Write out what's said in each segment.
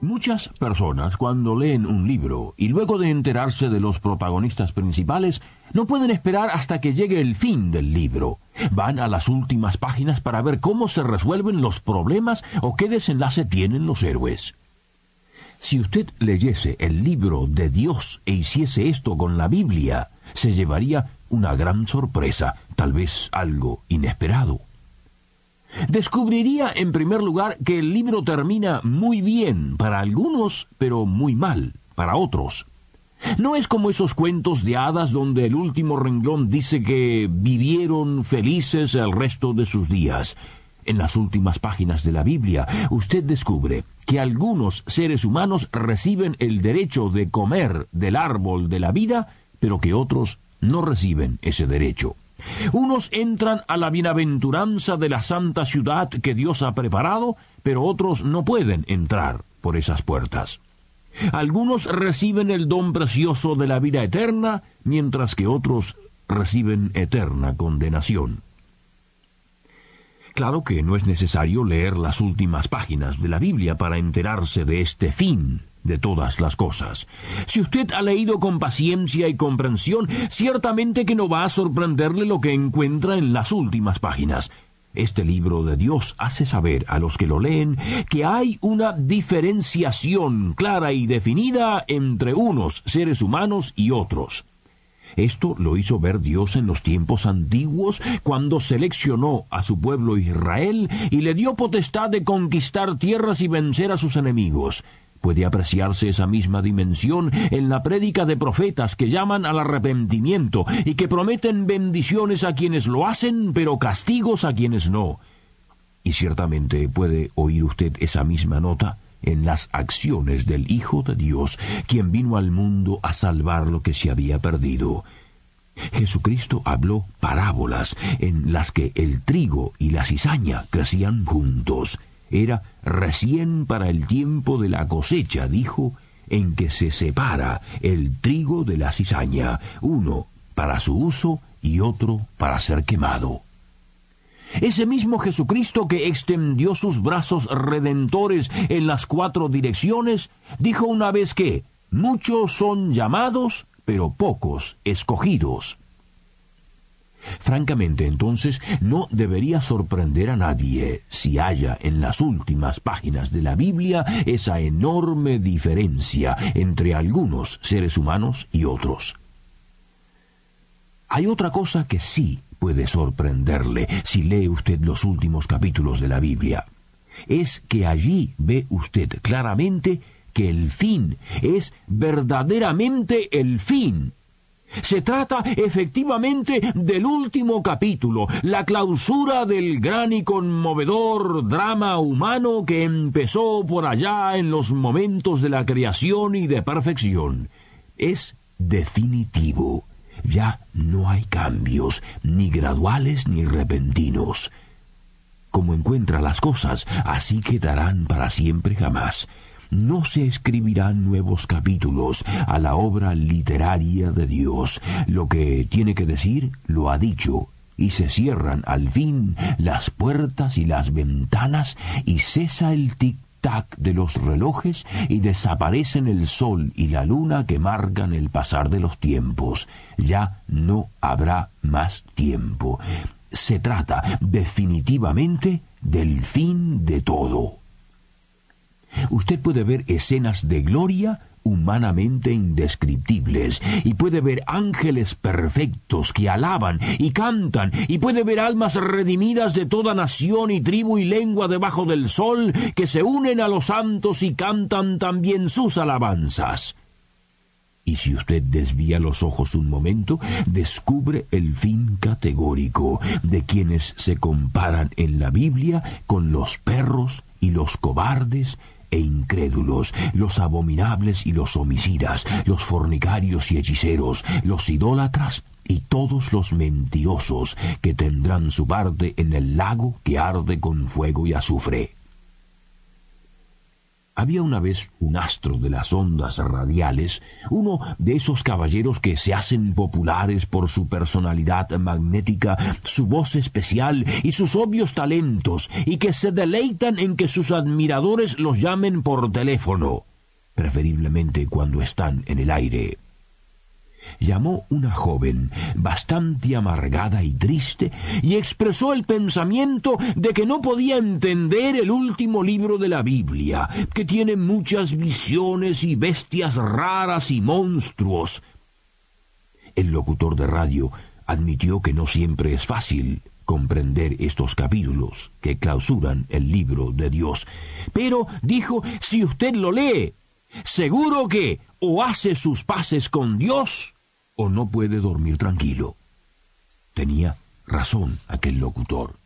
Muchas personas cuando leen un libro y luego de enterarse de los protagonistas principales, no pueden esperar hasta que llegue el fin del libro. Van a las últimas páginas para ver cómo se resuelven los problemas o qué desenlace tienen los héroes. Si usted leyese el libro de Dios e hiciese esto con la Biblia, se llevaría una gran sorpresa, tal vez algo inesperado descubriría en primer lugar que el libro termina muy bien para algunos, pero muy mal para otros. No es como esos cuentos de hadas donde el último renglón dice que vivieron felices el resto de sus días. En las últimas páginas de la Biblia usted descubre que algunos seres humanos reciben el derecho de comer del árbol de la vida, pero que otros no reciben ese derecho. Unos entran a la bienaventuranza de la santa ciudad que Dios ha preparado, pero otros no pueden entrar por esas puertas. Algunos reciben el don precioso de la vida eterna, mientras que otros reciben eterna condenación. Claro que no es necesario leer las últimas páginas de la Biblia para enterarse de este fin de todas las cosas. Si usted ha leído con paciencia y comprensión, ciertamente que no va a sorprenderle lo que encuentra en las últimas páginas. Este libro de Dios hace saber a los que lo leen que hay una diferenciación clara y definida entre unos seres humanos y otros. Esto lo hizo ver Dios en los tiempos antiguos, cuando seleccionó a su pueblo Israel y le dio potestad de conquistar tierras y vencer a sus enemigos. Puede apreciarse esa misma dimensión en la prédica de profetas que llaman al arrepentimiento y que prometen bendiciones a quienes lo hacen, pero castigos a quienes no. Y ciertamente puede oír usted esa misma nota en las acciones del Hijo de Dios, quien vino al mundo a salvar lo que se había perdido. Jesucristo habló parábolas en las que el trigo y la cizaña crecían juntos. Era recién para el tiempo de la cosecha, dijo, en que se separa el trigo de la cizaña, uno para su uso y otro para ser quemado. Ese mismo Jesucristo que extendió sus brazos redentores en las cuatro direcciones, dijo una vez que muchos son llamados, pero pocos escogidos. Francamente, entonces, no debería sorprender a nadie si haya en las últimas páginas de la Biblia esa enorme diferencia entre algunos seres humanos y otros. Hay otra cosa que sí puede sorprenderle si lee usted los últimos capítulos de la Biblia. Es que allí ve usted claramente que el fin es verdaderamente el fin se trata efectivamente del último capítulo, la clausura del gran y conmovedor drama humano que empezó por allá en los momentos de la creación y de perfección. Es definitivo. Ya no hay cambios, ni graduales ni repentinos. Como encuentra las cosas, así quedarán para siempre jamás no se escribirán nuevos capítulos a la obra literaria de Dios. Lo que tiene que decir lo ha dicho, y se cierran al fin las puertas y las ventanas, y cesa el tic-tac de los relojes, y desaparecen el sol y la luna que marcan el pasar de los tiempos. Ya no habrá más tiempo. Se trata definitivamente del fin de todo usted puede ver escenas de gloria humanamente indescriptibles, y puede ver ángeles perfectos que alaban y cantan, y puede ver almas redimidas de toda nación y tribu y lengua debajo del sol, que se unen a los santos y cantan también sus alabanzas. Y si usted desvía los ojos un momento, descubre el fin categórico de quienes se comparan en la Biblia con los perros y los cobardes e incrédulos, los abominables y los homicidas, los fornicarios y hechiceros, los idólatras y todos los mentirosos que tendrán su parte en el lago que arde con fuego y azufre. Había una vez un astro de las ondas radiales, uno de esos caballeros que se hacen populares por su personalidad magnética, su voz especial y sus obvios talentos, y que se deleitan en que sus admiradores los llamen por teléfono, preferiblemente cuando están en el aire llamó una joven bastante amargada y triste y expresó el pensamiento de que no podía entender el último libro de la Biblia, que tiene muchas visiones y bestias raras y monstruos. El locutor de radio admitió que no siempre es fácil comprender estos capítulos que clausuran el libro de Dios. Pero, dijo, si usted lo lee, seguro que o hace sus paces con Dios o no puede dormir tranquilo. Tenía razón aquel locutor.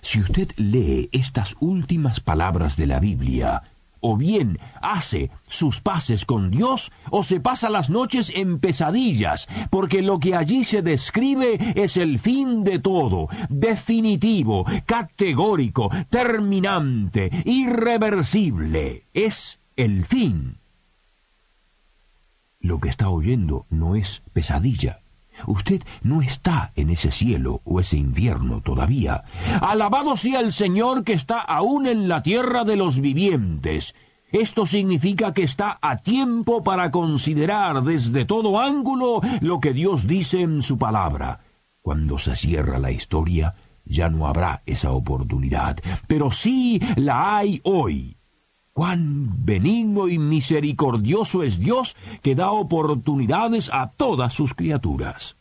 Si usted lee estas últimas palabras de la Biblia, o bien hace sus paces con Dios, o se pasa las noches en pesadillas, porque lo que allí se describe es el fin de todo, definitivo, categórico, terminante, irreversible. Es el fin lo que está oyendo no es pesadilla. Usted no está en ese cielo o ese infierno todavía. Alabado sea el Señor que está aún en la tierra de los vivientes. Esto significa que está a tiempo para considerar desde todo ángulo lo que Dios dice en su palabra. Cuando se cierra la historia, ya no habrá esa oportunidad, pero sí la hay hoy. Cuán benigno y misericordioso es Dios que da oportunidades a todas sus criaturas.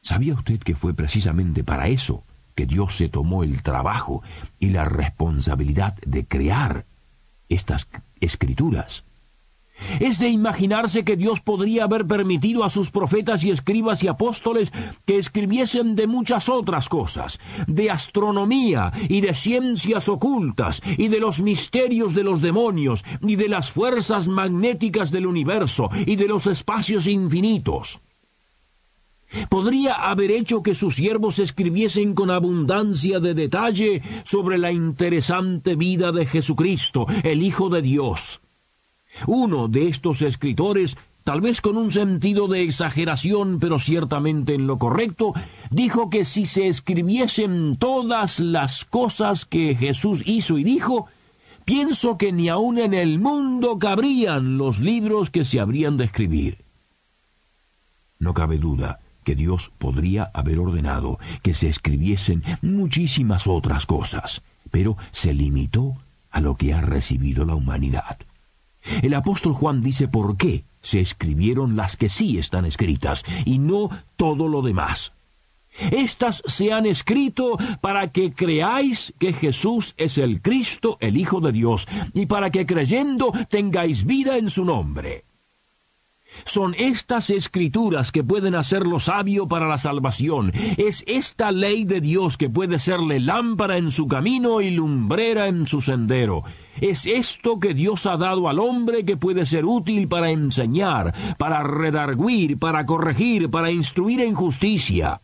¿Sabía usted que fue precisamente para eso que Dios se tomó el trabajo y la responsabilidad de crear estas escrituras? Es de imaginarse que Dios podría haber permitido a sus profetas y escribas y apóstoles que escribiesen de muchas otras cosas, de astronomía y de ciencias ocultas y de los misterios de los demonios y de las fuerzas magnéticas del universo y de los espacios infinitos. Podría haber hecho que sus siervos escribiesen con abundancia de detalle sobre la interesante vida de Jesucristo, el Hijo de Dios uno de estos escritores, tal vez con un sentido de exageración, pero ciertamente en lo correcto, dijo que si se escribiesen todas las cosas que Jesús hizo y dijo, pienso que ni aun en el mundo cabrían los libros que se habrían de escribir. No cabe duda que Dios podría haber ordenado que se escribiesen muchísimas otras cosas, pero se limitó a lo que ha recibido la humanidad. El apóstol Juan dice por qué se escribieron las que sí están escritas y no todo lo demás. Estas se han escrito para que creáis que Jesús es el Cristo, el Hijo de Dios, y para que creyendo tengáis vida en su nombre. Son estas escrituras que pueden hacerlo sabio para la salvación. Es esta ley de Dios que puede serle lámpara en su camino y lumbrera en su sendero. Es esto que Dios ha dado al hombre que puede ser útil para enseñar, para redarguir, para corregir, para instruir en justicia.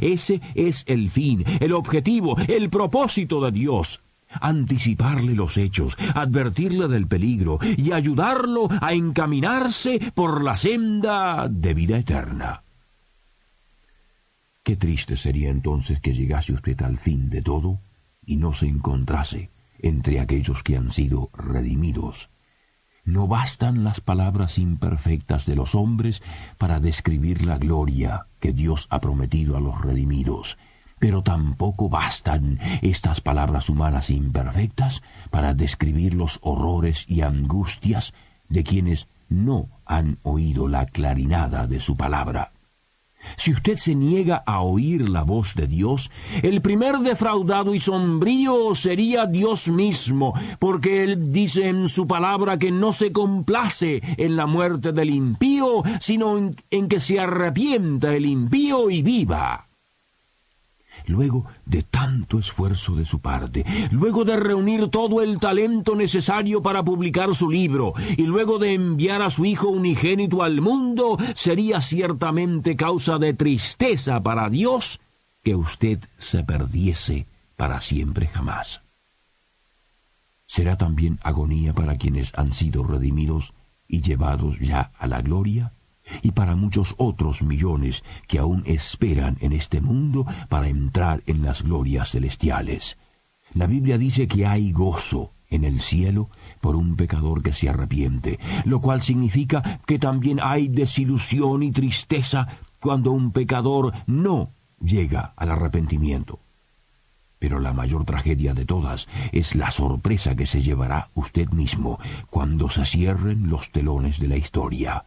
Ese es el fin, el objetivo, el propósito de Dios anticiparle los hechos, advertirle del peligro y ayudarlo a encaminarse por la senda de vida eterna. Qué triste sería entonces que llegase usted al fin de todo y no se encontrase entre aquellos que han sido redimidos. No bastan las palabras imperfectas de los hombres para describir la gloria que Dios ha prometido a los redimidos, pero tampoco bastan estas palabras humanas imperfectas para describir los horrores y angustias de quienes no han oído la clarinada de su palabra. Si usted se niega a oír la voz de Dios, el primer defraudado y sombrío sería Dios mismo, porque Él dice en su palabra que no se complace en la muerte del impío, sino en, que se arrepienta el impío y viva. Luego de tanto esfuerzo de su parte, luego de reunir todo el talento necesario para publicar su libro y luego de enviar a su hijo unigénito al mundo, sería ciertamente causa de tristeza para Dios que usted se perdiese para siempre jamás. Será también agonía para quienes han sido redimidos y llevados ya a la gloria y para muchos otros millones que aún esperan en este mundo para entrar en las glorias celestiales. La Biblia dice que hay gozo en el cielo por un pecador que se arrepiente, lo cual significa que también hay desilusión y tristeza cuando un pecador no llega al arrepentimiento. Pero la mayor tragedia de todas es la sorpresa que se llevará usted mismo cuando se cierren los telones de la historia.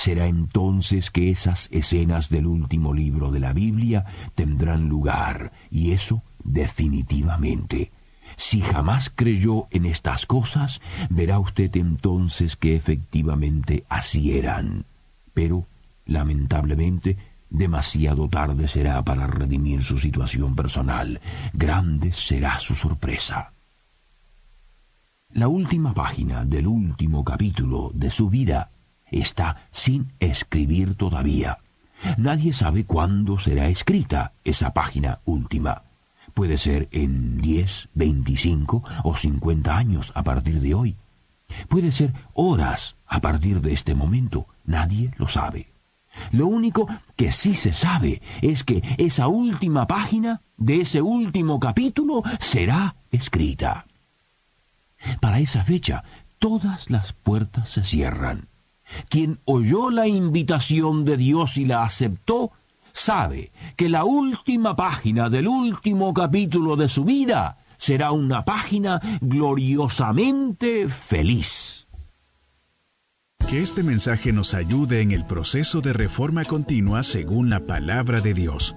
Será entonces que esas escenas del último libro de la Biblia tendrán lugar, y eso definitivamente. Si jamás creyó en estas cosas, verá usted entonces que efectivamente así eran. Pero, lamentablemente, demasiado tarde será para redimir su situación personal. Grande será su sorpresa. La última página del último capítulo de su vida está sin escribir todavía. Nadie sabe cuándo será escrita esa página última. Puede ser en 10, 25 o 50 años a partir de hoy. Puede ser horas a partir de este momento. Nadie lo sabe. Lo único que sí se sabe es que esa última página de ese último capítulo será escrita. Para esa fecha, todas las puertas se cierran. Quien oyó la invitación de Dios y la aceptó, sabe que la última página del último capítulo de su vida será una página gloriosamente feliz. Que este mensaje nos ayude en el proceso de reforma continua según la palabra de Dios.